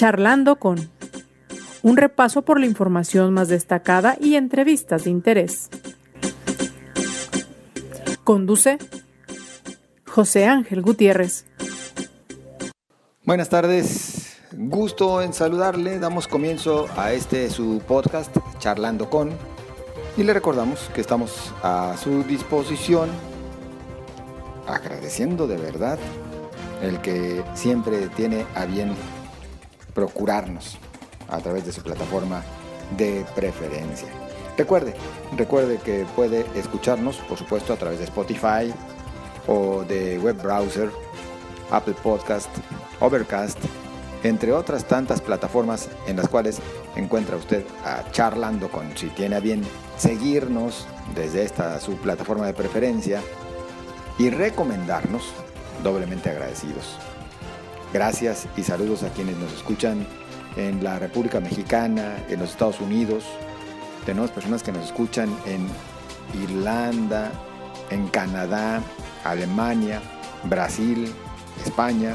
Charlando con un repaso por la información más destacada y entrevistas de interés. Conduce José Ángel Gutiérrez. Buenas tardes, gusto en saludarle. Damos comienzo a este su podcast, Charlando con, y le recordamos que estamos a su disposición, agradeciendo de verdad el que siempre tiene a bien procurarnos a través de su plataforma de preferencia. Recuerde, recuerde que puede escucharnos, por supuesto, a través de Spotify o de web browser, Apple Podcast, Overcast, entre otras tantas plataformas en las cuales encuentra usted a charlando con, si tiene a bien seguirnos desde esta su plataforma de preferencia y recomendarnos, doblemente agradecidos. Gracias y saludos a quienes nos escuchan en la República Mexicana, en los Estados Unidos. Tenemos personas que nos escuchan en Irlanda, en Canadá, Alemania, Brasil, España,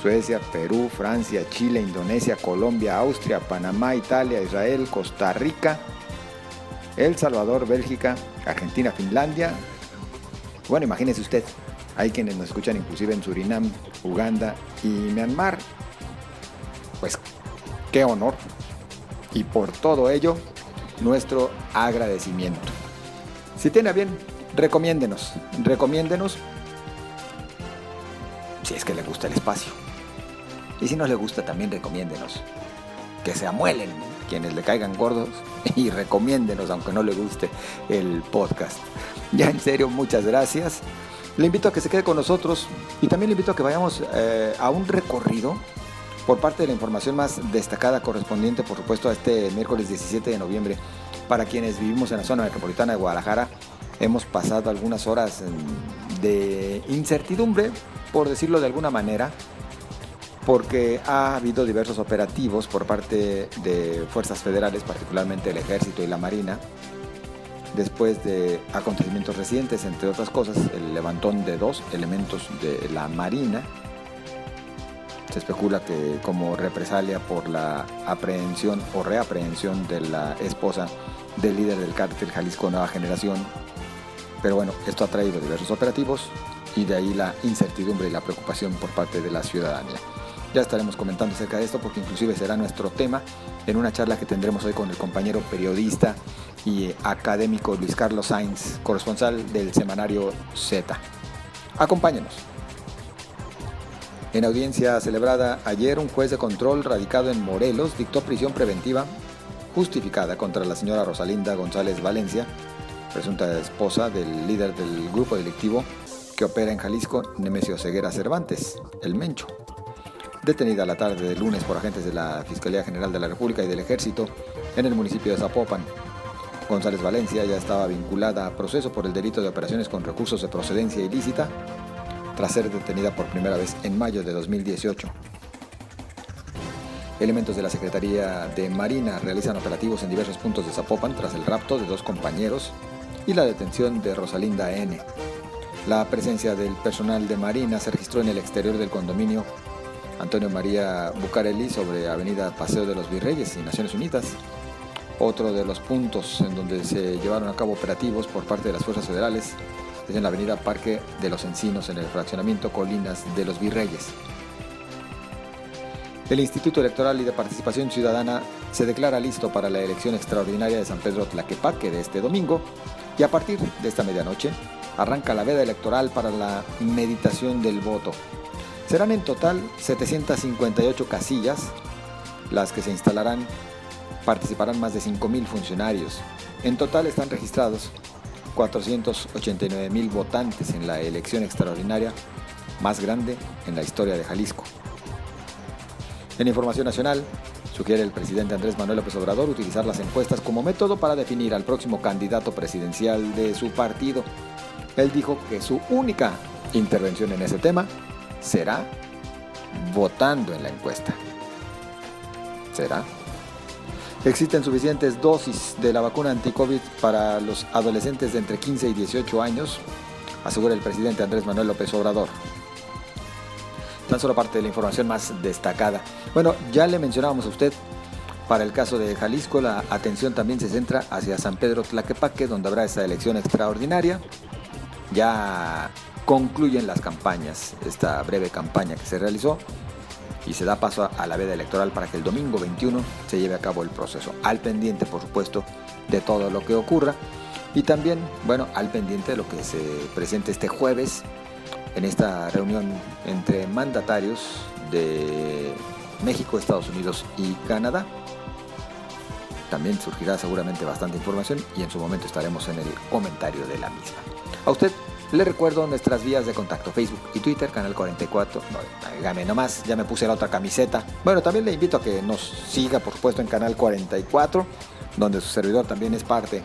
Suecia, Perú, Francia, Chile, Indonesia, Colombia, Austria, Panamá, Italia, Israel, Costa Rica, El Salvador, Bélgica, Argentina, Finlandia. Bueno, imagínese usted, hay quienes nos escuchan inclusive en Surinam, Uganda y Myanmar. Pues qué honor. Y por todo ello, nuestro agradecimiento. Si tiene bien, recomiéndenos, recomiéndenos si es que le gusta el espacio. Y si no le gusta, también recomiéndenos. Que se amuelen quienes le caigan gordos y recomiéndenos, aunque no le guste el podcast. Ya en serio, muchas gracias. Le invito a que se quede con nosotros y también le invito a que vayamos eh, a un recorrido por parte de la información más destacada correspondiente, por supuesto, a este miércoles 17 de noviembre. Para quienes vivimos en la zona metropolitana de Guadalajara, hemos pasado algunas horas de incertidumbre, por decirlo de alguna manera, porque ha habido diversos operativos por parte de fuerzas federales, particularmente el ejército y la marina, después de acontecimientos recientes, entre otras cosas, el levantón de dos elementos de la Marina. Se especula que como represalia por la aprehensión o reaprehensión de la esposa del líder del cártel Jalisco Nueva Generación. Pero bueno, esto ha traído diversos operativos y de ahí la incertidumbre y la preocupación por parte de la ciudadanía. Ya estaremos comentando acerca de esto porque inclusive será nuestro tema en una charla que tendremos hoy con el compañero periodista y académico Luis Carlos Sainz, corresponsal del semanario Z. Acompáñenos. En audiencia celebrada ayer, un juez de control radicado en Morelos dictó prisión preventiva justificada contra la señora Rosalinda González Valencia, presunta esposa del líder del grupo delictivo que opera en Jalisco, Nemesio Ceguera Cervantes, el Mencho detenida la tarde del lunes por agentes de la Fiscalía General de la República y del Ejército en el municipio de Zapopan. González Valencia ya estaba vinculada a proceso por el delito de operaciones con recursos de procedencia ilícita tras ser detenida por primera vez en mayo de 2018. Elementos de la Secretaría de Marina realizan operativos en diversos puntos de Zapopan tras el rapto de dos compañeros y la detención de Rosalinda N. La presencia del personal de Marina se registró en el exterior del condominio Antonio María Bucareli sobre Avenida Paseo de los Virreyes y Naciones Unidas. Otro de los puntos en donde se llevaron a cabo operativos por parte de las fuerzas federales es en la Avenida Parque de los Encinos en el fraccionamiento Colinas de los Virreyes. El Instituto Electoral y de Participación Ciudadana se declara listo para la elección extraordinaria de San Pedro Tlaquepaque de este domingo y a partir de esta medianoche arranca la veda electoral para la meditación del voto Serán en total 758 casillas las que se instalarán. Participarán más de 5.000 funcionarios. En total están registrados 489.000 votantes en la elección extraordinaria más grande en la historia de Jalisco. En información nacional, sugiere el presidente Andrés Manuel López Obrador utilizar las encuestas como método para definir al próximo candidato presidencial de su partido. Él dijo que su única intervención en ese tema será votando en la encuesta. ¿Será? Existen suficientes dosis de la vacuna anti-COVID para los adolescentes de entre 15 y 18 años, asegura el presidente Andrés Manuel López Obrador. tan solo parte de la información más destacada. Bueno, ya le mencionábamos a usted, para el caso de Jalisco, la atención también se centra hacia San Pedro Tlaquepaque, donde habrá esta elección extraordinaria. Ya concluyen las campañas, esta breve campaña que se realizó y se da paso a la veda electoral para que el domingo 21 se lleve a cabo el proceso. Al pendiente, por supuesto, de todo lo que ocurra y también, bueno, al pendiente de lo que se presente este jueves en esta reunión entre mandatarios de México, Estados Unidos y Canadá. También surgirá seguramente bastante información y en su momento estaremos en el comentario de la misma. A usted le recuerdo nuestras vías de contacto, Facebook y Twitter, Canal 44. No, dígame nomás, ya me puse la otra camiseta. Bueno, también le invito a que nos siga, por supuesto, en Canal 44, donde su servidor también es parte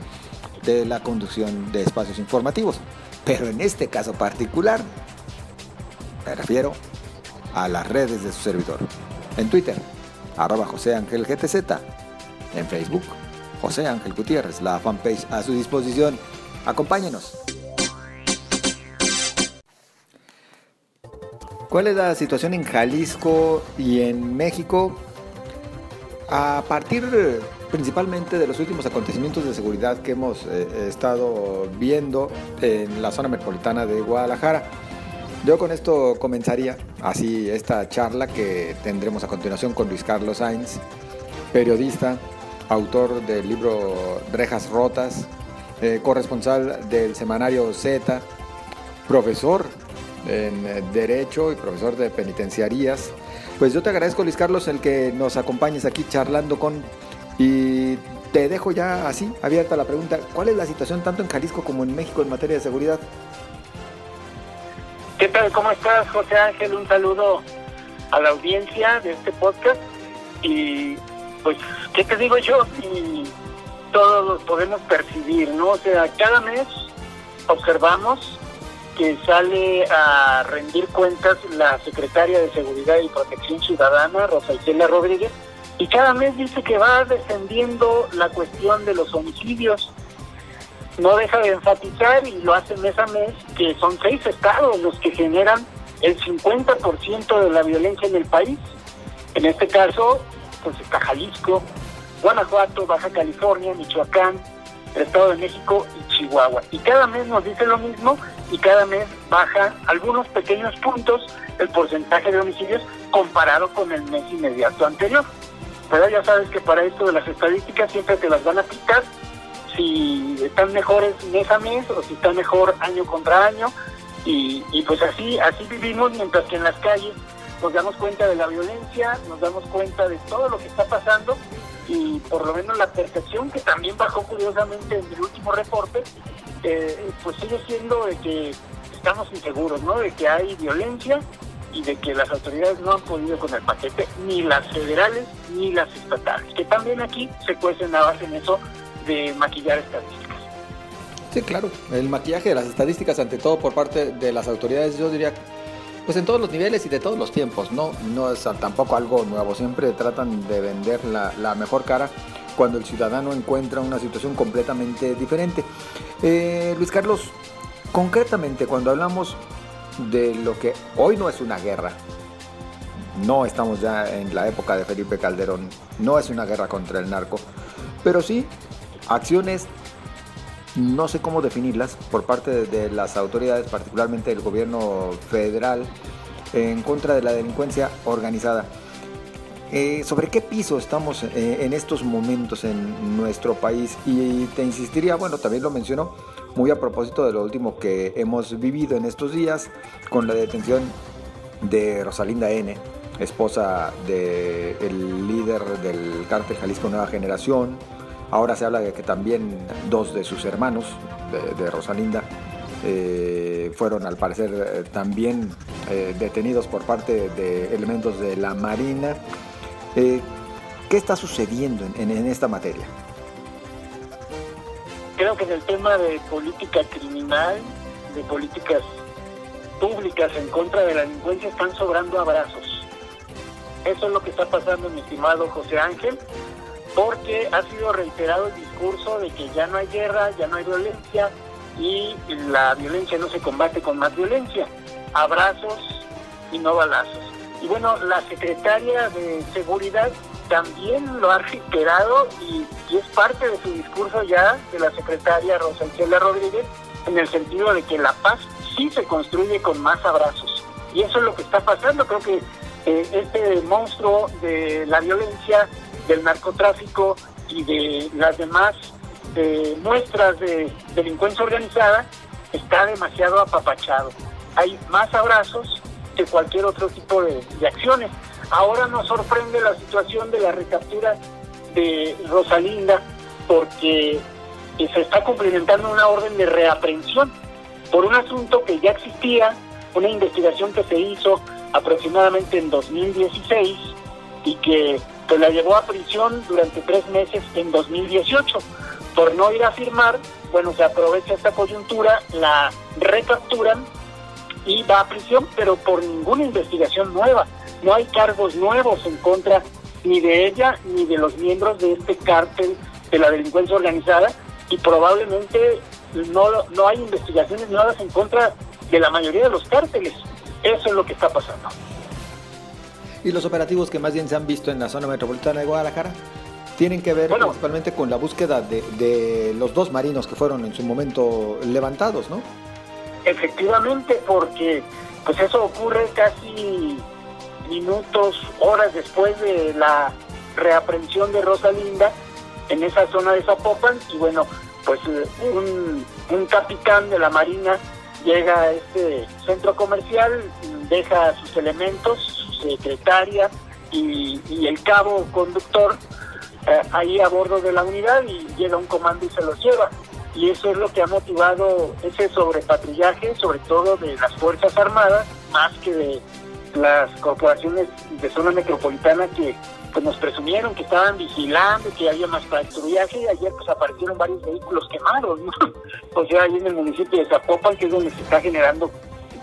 de la conducción de espacios informativos. Pero en este caso particular, me refiero a las redes de su servidor. En Twitter, arroba José Ángel GTZ. En Facebook, José Ángel Gutiérrez, la fanpage a su disposición. Acompáñenos. ¿Cuál es la situación en Jalisco y en México? A partir principalmente de los últimos acontecimientos de seguridad que hemos eh, estado viendo en la zona metropolitana de Guadalajara. Yo con esto comenzaría así esta charla que tendremos a continuación con Luis Carlos Sainz, periodista, autor del libro Rejas Rotas, eh, corresponsal del semanario Z, profesor en eh, Derecho y profesor de penitenciarías. Pues yo te agradezco, Luis Carlos, el que nos acompañes aquí charlando con... Y te dejo ya así, abierta la pregunta, ¿cuál es la situación tanto en Jalisco como en México en materia de seguridad? ¿Qué tal? ¿Cómo estás, José Ángel? Un saludo a la audiencia de este podcast. Y pues, ¿qué te digo yo? Y todos podemos percibir, ¿no? O sea, cada mes observamos que sale a rendir cuentas la secretaria de Seguridad y Protección Ciudadana, Rosa Isela Rodríguez, y cada mes dice que va defendiendo la cuestión de los homicidios. No deja de enfatizar, y lo hace mes a mes, que son seis estados los que generan el 50% de la violencia en el país. En este caso, pues está Jalisco, Guanajuato, Baja California, Michoacán, el Estado de México y Chihuahua. Y cada mes nos dice lo mismo y cada mes baja algunos pequeños puntos el porcentaje de homicidios comparado con el mes inmediato anterior. Pero ya sabes que para esto de las estadísticas siempre te las van a picar si están mejores mes a mes o si están mejor año contra año. Y, y pues así, así vivimos mientras que en las calles nos damos cuenta de la violencia, nos damos cuenta de todo lo que está pasando y por lo menos la percepción que también bajó curiosamente en el último reporte, eh, pues sigue siendo de que estamos inseguros, ¿no? De que hay violencia y de que las autoridades no han podido con el paquete, ni las federales ni las estatales, que también aquí se cuecen a base en eso de maquillar estadísticas. Sí, claro, el maquillaje de las estadísticas ante todo por parte de las autoridades, yo diría pues en todos los niveles y de todos los tiempos, ¿no? No es tampoco algo nuevo, siempre tratan de vender la, mejor cara cuando el ciudadano encuentra una situación completamente diferente. Eh, Luis Carlos, concretamente cuando hablamos de lo que hoy no es una guerra, no estamos ya en la época de Felipe Calderón, no es una guerra contra el narco, pero sí acciones no sé cómo definirlas por parte de las autoridades, particularmente del gobierno federal, en contra de la delincuencia organizada. Eh, ¿Sobre qué piso estamos eh, en estos momentos en nuestro país? Y te insistiría, bueno, también lo mencionó, muy a propósito de lo último que hemos vivido en estos días con la detención de Rosalinda N., esposa del líder del cártel Jalisco Nueva Generación, Ahora se habla de que también dos de sus hermanos, de, Rosalinda, eh, fueron al parecer eh, también eh, detenidos por parte de elementos de la Marina. ¿Qué está sucediendo en, en, esta materia? Creo que en el tema de política criminal, de políticas públicas en contra de la delincuencia, están sobrando abrazos. Eso es lo que está pasando, mi estimado José Ángel porque ha sido reiterado el discurso de que ya no hay guerra, ya no hay violencia y la violencia no se combate con más violencia, abrazos y no balazos. Y bueno, la secretaria de Seguridad también lo ha reiterado y, es parte de su discurso ya de la secretaria Rosa Rodríguez en el sentido de que la paz sí se construye con más abrazos. Y eso es lo que está pasando. Creo que eh, este monstruo de la violencia, del narcotráfico y de las demás eh, muestras de delincuencia organizada está demasiado apapachado. Hay más abrazos que cualquier otro tipo de, acciones. Ahora nos sorprende la situación de la recaptura de Rosalinda porque se está cumplimentando una orden de reaprensión por un asunto que ya existía, una investigación que se hizo aproximadamente en 2016 y que pues, la llevó a prisión durante tres meses en 2018. Por no ir a firmar, bueno, se aprovecha esta coyuntura, la recapturan y va a prisión, pero por ninguna investigación nueva. No hay cargos nuevos en contra ni de ella ni de los miembros de este cártel de la delincuencia organizada y probablemente no, no hay investigaciones nuevas en contra de la mayoría de los cárteles. Eso es lo que está pasando. ¿Y los operativos que más bien se han visto en la zona metropolitana de Guadalajara? Tienen que ver principalmente con la búsqueda de, de los dos marinos que fueron en su momento levantados, ¿no? Efectivamente, porque pues eso ocurre casi minutos, horas después de la reaprensión de Rosalinda en esa zona de Zapopan y bueno, pues un, un capitán de la Marina llega a este centro comercial, deja sus elementos, secretaria y, el cabo conductor eh, ahí a bordo de la unidad y llega un comando y se los lleva. Y eso es lo que ha motivado ese sobrepatrullaje, sobre todo de las Fuerzas Armadas, más que de las corporaciones de zona metropolitana que pues nos presumieron que estaban vigilando, que había más patrullaje, y ayer pues aparecieron varios vehículos quemados, ¿no? O sea, ahí en el municipio de Zapopan, que es donde se está generando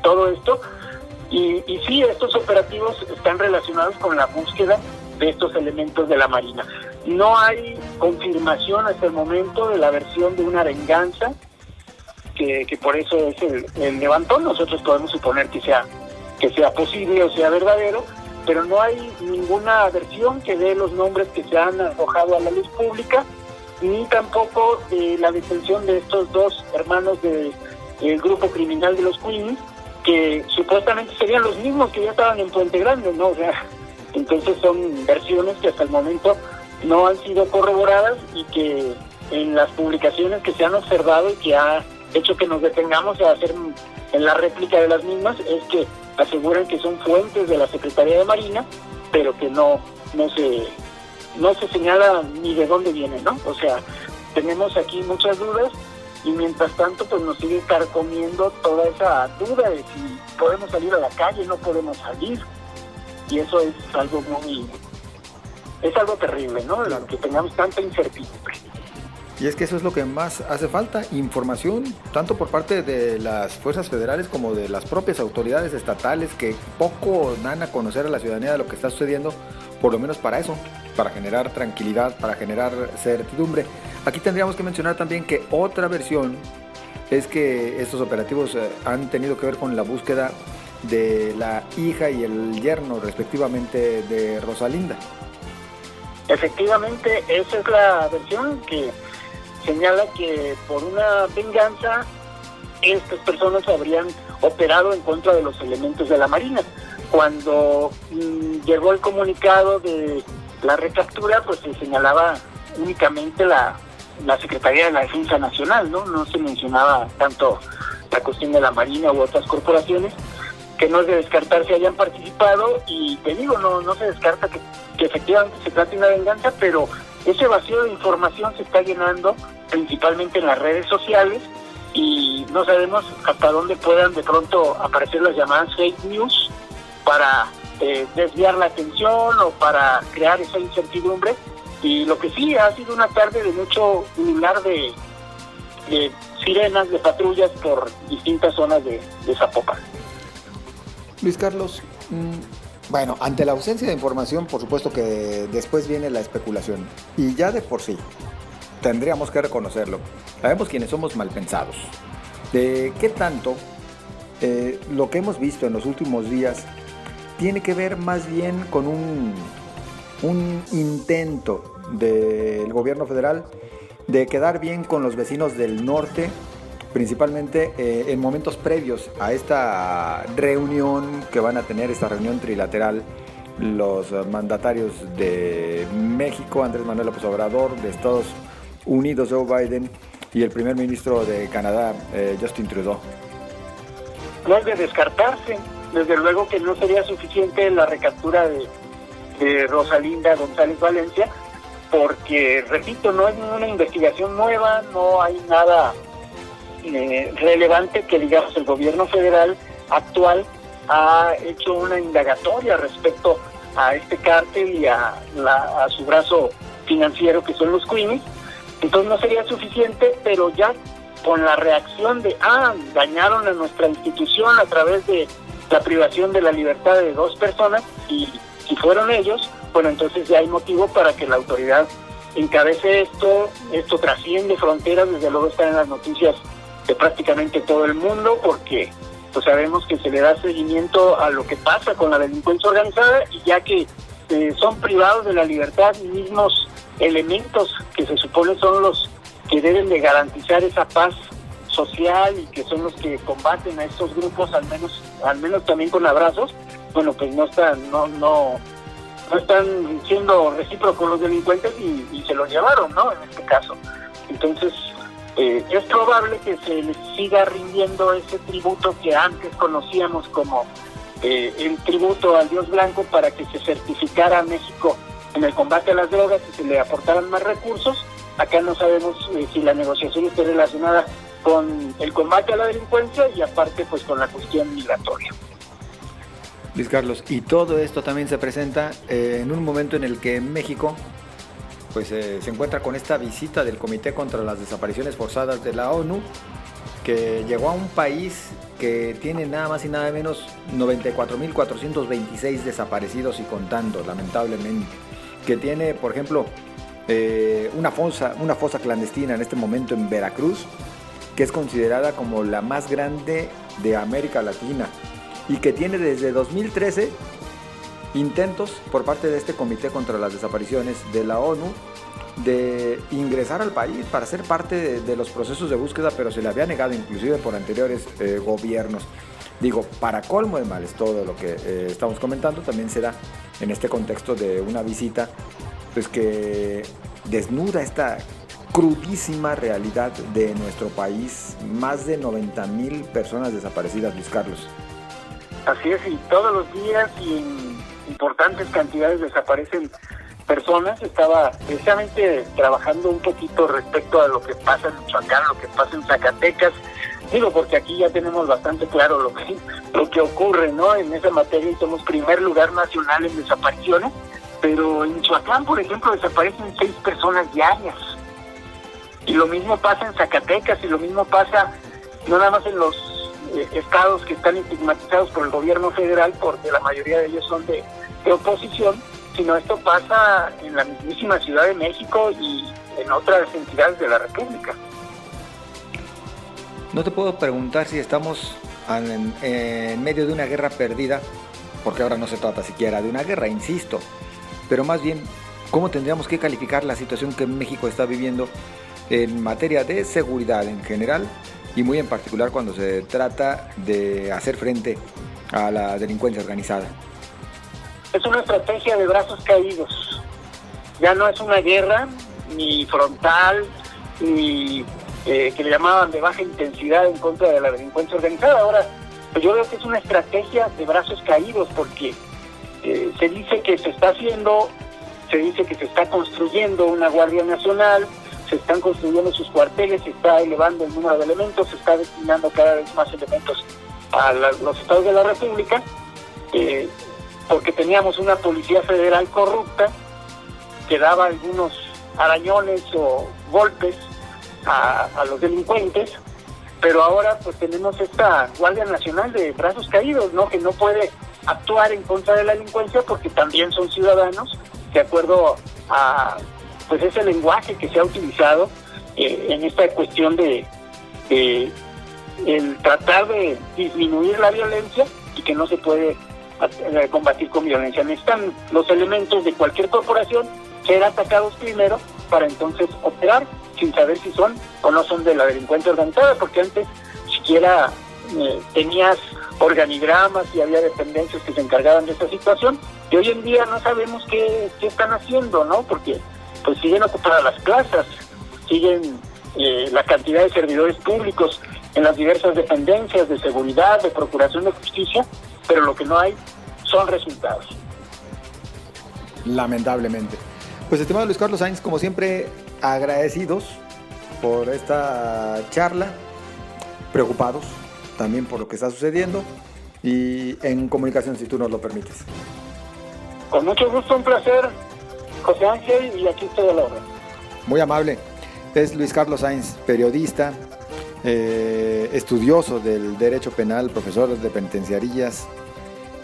todo esto. Y, y sí, estos operativos están relacionados con la búsqueda de estos elementos de la Marina. No hay confirmación hasta el momento de la versión de una venganza, que, por eso es el, el levantón. Nosotros podemos suponer que sea, que sea posible o sea verdadero, pero no hay ninguna versión que dé los nombres que se han arrojado a la luz pública, ni tampoco eh, la detención de estos dos hermanos del grupo criminal de los Queens, que supuestamente serían los mismos que ya estaban en Puente Grande, ¿no? O sea, entonces son versiones que hasta el momento no han sido corroboradas y que en las publicaciones que se han observado y que ha hecho que nos detengamos a hacer en la réplica de las mismas es que aseguran que son fuentes de la Secretaría de Marina, pero que no, no se no se señala ni de dónde viene, ¿no? O sea, tenemos aquí muchas dudas y mientras tanto pues nos sigue carcomiendo toda esa duda de si podemos salir a la calle, no podemos salir. Y eso es algo muy es algo terrible, ¿no? Que tengamos tanta incertidumbre. Y es que eso es lo que más hace falta, información, tanto por parte de las fuerzas federales como de las propias autoridades estatales que poco dan a conocer a la ciudadanía de lo que está sucediendo, por lo menos para eso, para generar tranquilidad, para generar certidumbre. Aquí tendríamos que mencionar también que otra versión es que estos operativos eh, han tenido que ver con la búsqueda de la hija y el yerno respectivamente de Rosalinda. Efectivamente, esa es la versión que señala que por una venganza estas personas habrían operado en contra de los elementos de la Marina. Cuando mm, llegó el comunicado de la recaptura, pues se señalaba únicamente la, la Secretaría de la Defensa Nacional, ¿no? No se mencionaba tanto la cuestión de la Marina u otras corporaciones, que no es de descartar si hayan participado, y te digo, no, no se descarta que, que efectivamente se trate una venganza, pero ese vacío de información se está llenando principalmente en las redes sociales y no sabemos hasta dónde puedan de pronto aparecer las llamadas fake news para eh, desviar la atención o para crear esa incertidumbre. Y lo que sí ha sido una tarde de mucho lugar de, sirenas, de patrullas por distintas zonas de, de Zapopan. Luis Carlos, mm, bueno, ante la ausencia de información, por supuesto que después viene la especulación. Y ya de por sí, tendríamos que reconocerlo. Sabemos quienes somos mal pensados. De qué tanto eh, lo que hemos visto en los últimos días tiene que ver más bien con un, un intento del gobierno federal de quedar bien con los vecinos del norte, principalmente eh, en momentos previos a esta reunión que van a tener, esta reunión trilateral, los mandatarios de México, Andrés Manuel López Obrador, de Estados Unidos, Joe Biden, y el primer ministro de Canadá, eh, Justin Trudeau. No es de descartarse, desde luego que no sería suficiente la recaptura de, Rosalinda González Valencia, porque, repito, no es una investigación nueva, no hay nada eh, relevante que, digamos, el gobierno federal actual ha hecho una indagatoria respecto a este cártel y a, a su brazo financiero que son los Queenies. Entonces no sería suficiente, pero ya con la reacción de, ah, dañaron a nuestra institución a través de la privación de la libertad de dos personas, y si fueron ellos, bueno, entonces ya hay motivo para que la autoridad encabece esto, esto trasciende fronteras, desde luego está en las noticias de prácticamente todo el mundo, porque pues sabemos que se le da seguimiento a lo que pasa con la delincuencia organizada y ya que eh, son privados de la libertad mismos elementos que se supone son los que deben de garantizar esa paz social y que son los que combaten a estos grupos al menos al menos también con abrazos bueno pues no están no no no están siendo recíprocos los delincuentes y, se los llevaron no en este caso entonces eh, es probable que se les siga rindiendo ese tributo que antes conocíamos como eh, el tributo al Dios Blanco para que se certificara a México en el combate a las drogas y se le aportaran más recursos. Acá no sabemos eh, si la negociación esté relacionada con el combate a la delincuencia y aparte pues con la cuestión migratoria. Luis Carlos, y todo esto también se presenta eh, en un momento en el que México pues eh, se encuentra con esta visita del Comité contra las Desapariciones Forzadas de la ONU, que llegó a un país que tiene nada más y nada menos 94.426 desaparecidos y contando, lamentablemente. Que tiene, por ejemplo, eh, una, fosa, una fosa clandestina en este momento en Veracruz, que es considerada como la más grande de América Latina y que tiene desde 2013 intentos por parte de este Comité contra las Desapariciones de la ONU de ingresar al país para ser parte de, los procesos de búsqueda, pero se le había negado inclusive por anteriores eh, gobiernos. Digo, para colmo de males todo lo que eh, estamos comentando también se da en este contexto de una visita pues que desnuda esta crudísima realidad de nuestro país, más de 90 mil personas desaparecidas, Luis Carlos. Así es, y todos los días y en importantes cantidades desaparecen personas. Estaba precisamente trabajando un poquito respecto a lo que pasa en Michoacán, lo que pasa en Zacatecas, Digo, porque aquí ya tenemos bastante claro lo que, lo que ocurre, ¿no? En esa materia y somos primer lugar nacional en desapariciones, pero en Michoacán, por ejemplo, desaparecen seis personas diarias. Y lo mismo pasa en Zacatecas y lo mismo pasa no nada más en los eh, estados que están estigmatizados por el gobierno federal, porque la mayoría de ellos son de, oposición, sino esto pasa en la mismísima Ciudad de México y en otras entidades de la República. No te puedo preguntar si estamos en, medio de una guerra perdida, porque ahora no se trata siquiera de una guerra, insisto, pero más bien cómo tendríamos que calificar la situación que México está viviendo en materia de seguridad en general y muy en particular cuando se trata de hacer frente a la delincuencia organizada. Es una estrategia de brazos caídos. Ya no es una guerra ni frontal ni eh, que le llamaban de baja intensidad en contra de la delincuencia organizada. Ahora, pues yo veo que es una estrategia de brazos caídos porque eh, se dice que se está haciendo, se dice que se está construyendo una Guardia Nacional, se están construyendo sus cuarteles, se está elevando el número de elementos, se está destinando cada vez más elementos a los estados de la República, eh, porque teníamos una policía federal corrupta que daba algunos arañones o golpes a, los delincuentes, pero ahora pues tenemos esta Guardia Nacional de brazos caídos, ¿no? Que no puede actuar en contra de la delincuencia porque también son ciudadanos, de acuerdo a pues ese lenguaje que se ha utilizado eh, en esta cuestión de, el tratar de disminuir la violencia y que no se puede eh, combatir con violencia. Necesitan los elementos de cualquier corporación ser atacados primero para entonces operar sin saber si son o no son de la delincuencia organizada, porque antes siquiera eh, tenías organigramas y había dependencias que se encargaban de esa situación y hoy en día no sabemos qué, qué están haciendo, ¿no? Porque pues siguen ocupadas las plazas, siguen eh, la cantidad de servidores públicos en las diversas dependencias de seguridad, de procuración de justicia, pero lo que no hay son resultados. Lamentablemente. Pues estimado Luis Carlos Sainz, como siempre, agradecidos por esta charla, preocupados también por lo que está sucediendo y en comunicación si tú nos lo permites. Con mucho gusto, un placer, José Ángel, y aquí estoy a la. Muy amable. Es Luis Carlos Sainz, periodista, eh, estudioso del derecho penal, profesor de penitenciarías,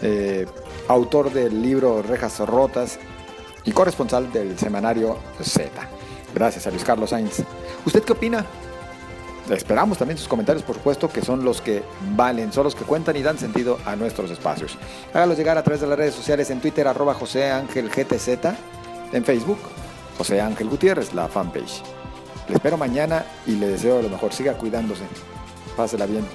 eh, autor del libro Rejas Rotas y corresponsal del semanario Z. Gracias a Luis Carlos Sainz. ¿Usted qué opina? Esperamos también sus comentarios, por supuesto, que son los que valen, son los que cuentan y dan sentido a nuestros espacios. Hágalos llegar a través de las redes sociales en Twitter, arroba José Ángel GTZ, en Facebook, José Ángel Gutiérrez, la fanpage. Le espero mañana y le deseo lo mejor. Siga cuidándose. Pásela bien.